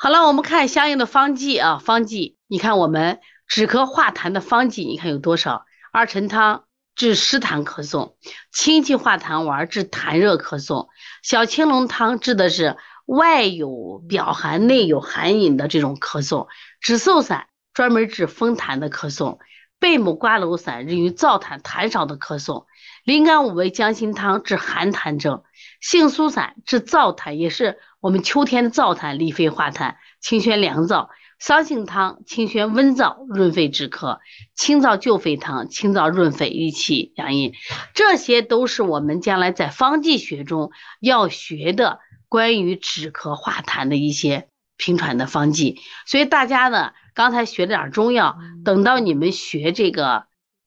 好了，我们看相应的方剂啊，方剂，你看我们止咳化痰的方剂，你看有多少？二陈汤治湿痰咳嗽，清气化痰丸治痰热咳嗽，小青龙汤治的是外有表寒内有寒饮的这种咳嗽，止嗽散专门治风痰的咳嗽，贝母瓜蒌散治于燥痰痰少的咳嗽，灵感五味姜辛汤治寒痰症，杏苏散治燥痰，也是我们秋天的燥痰，利肺化痰，清宣凉燥。桑杏汤清宣温燥，润肺止咳；清燥救肺汤清燥润肺，益气养阴。这些都是我们将来在方剂学中要学的关于止咳化痰的一些平喘的方剂。所以大家呢，刚才学了点中药，等到你们学这个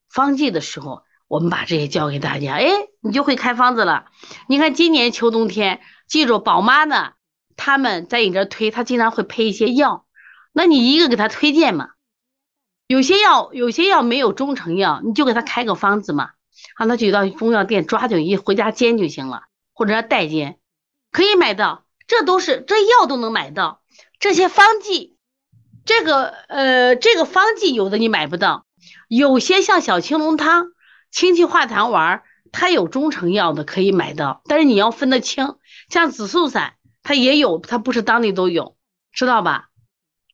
方剂的时候，我们把这些教给大家，哎，你就会开方子了。你看今年秋冬天，记住宝妈呢，他们在你这推，他经常会配一些药。那你一个给他推荐嘛？有些药，有些药没有中成药，你就给他开个方子嘛，让他去到中药店抓就一回家煎就行了，或者代煎，可以买到，这都是这药都能买到。这些方剂，这个呃，这个方剂有的你买不到，有些像小青龙汤、清气化痰丸，它有中成药的可以买到，但是你要分得清，像紫苏散，它也有，它不是当地都有，知道吧？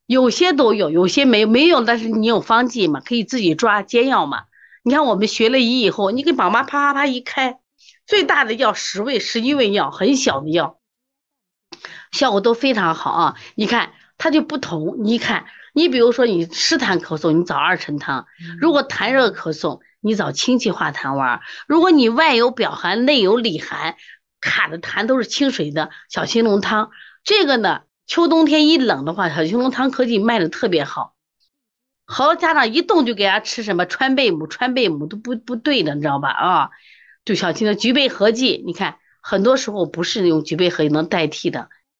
有些都有，有些没没有，但是你有方剂嘛，可以自己抓煎药嘛。你看我们学了医以后，你给宝妈啪啪啪一开，最大的药十味、十一味药，很小的药，效果都非常好啊。你看它就不同，你看你比如说你湿痰咳嗽，你找二陈汤；如果痰热咳嗽，你找清气化痰丸；如果你外有表寒，内有里寒，卡的痰都是清水的，小青龙汤。这个呢。秋冬天一冷的话，小青龙汤可以卖的特别好，好多家长一动就给他吃什么川贝母、川贝母都不不对的，你知道吧？啊，就小青的菊贝合剂，你看很多时候不是用菊贝合剂能代替的，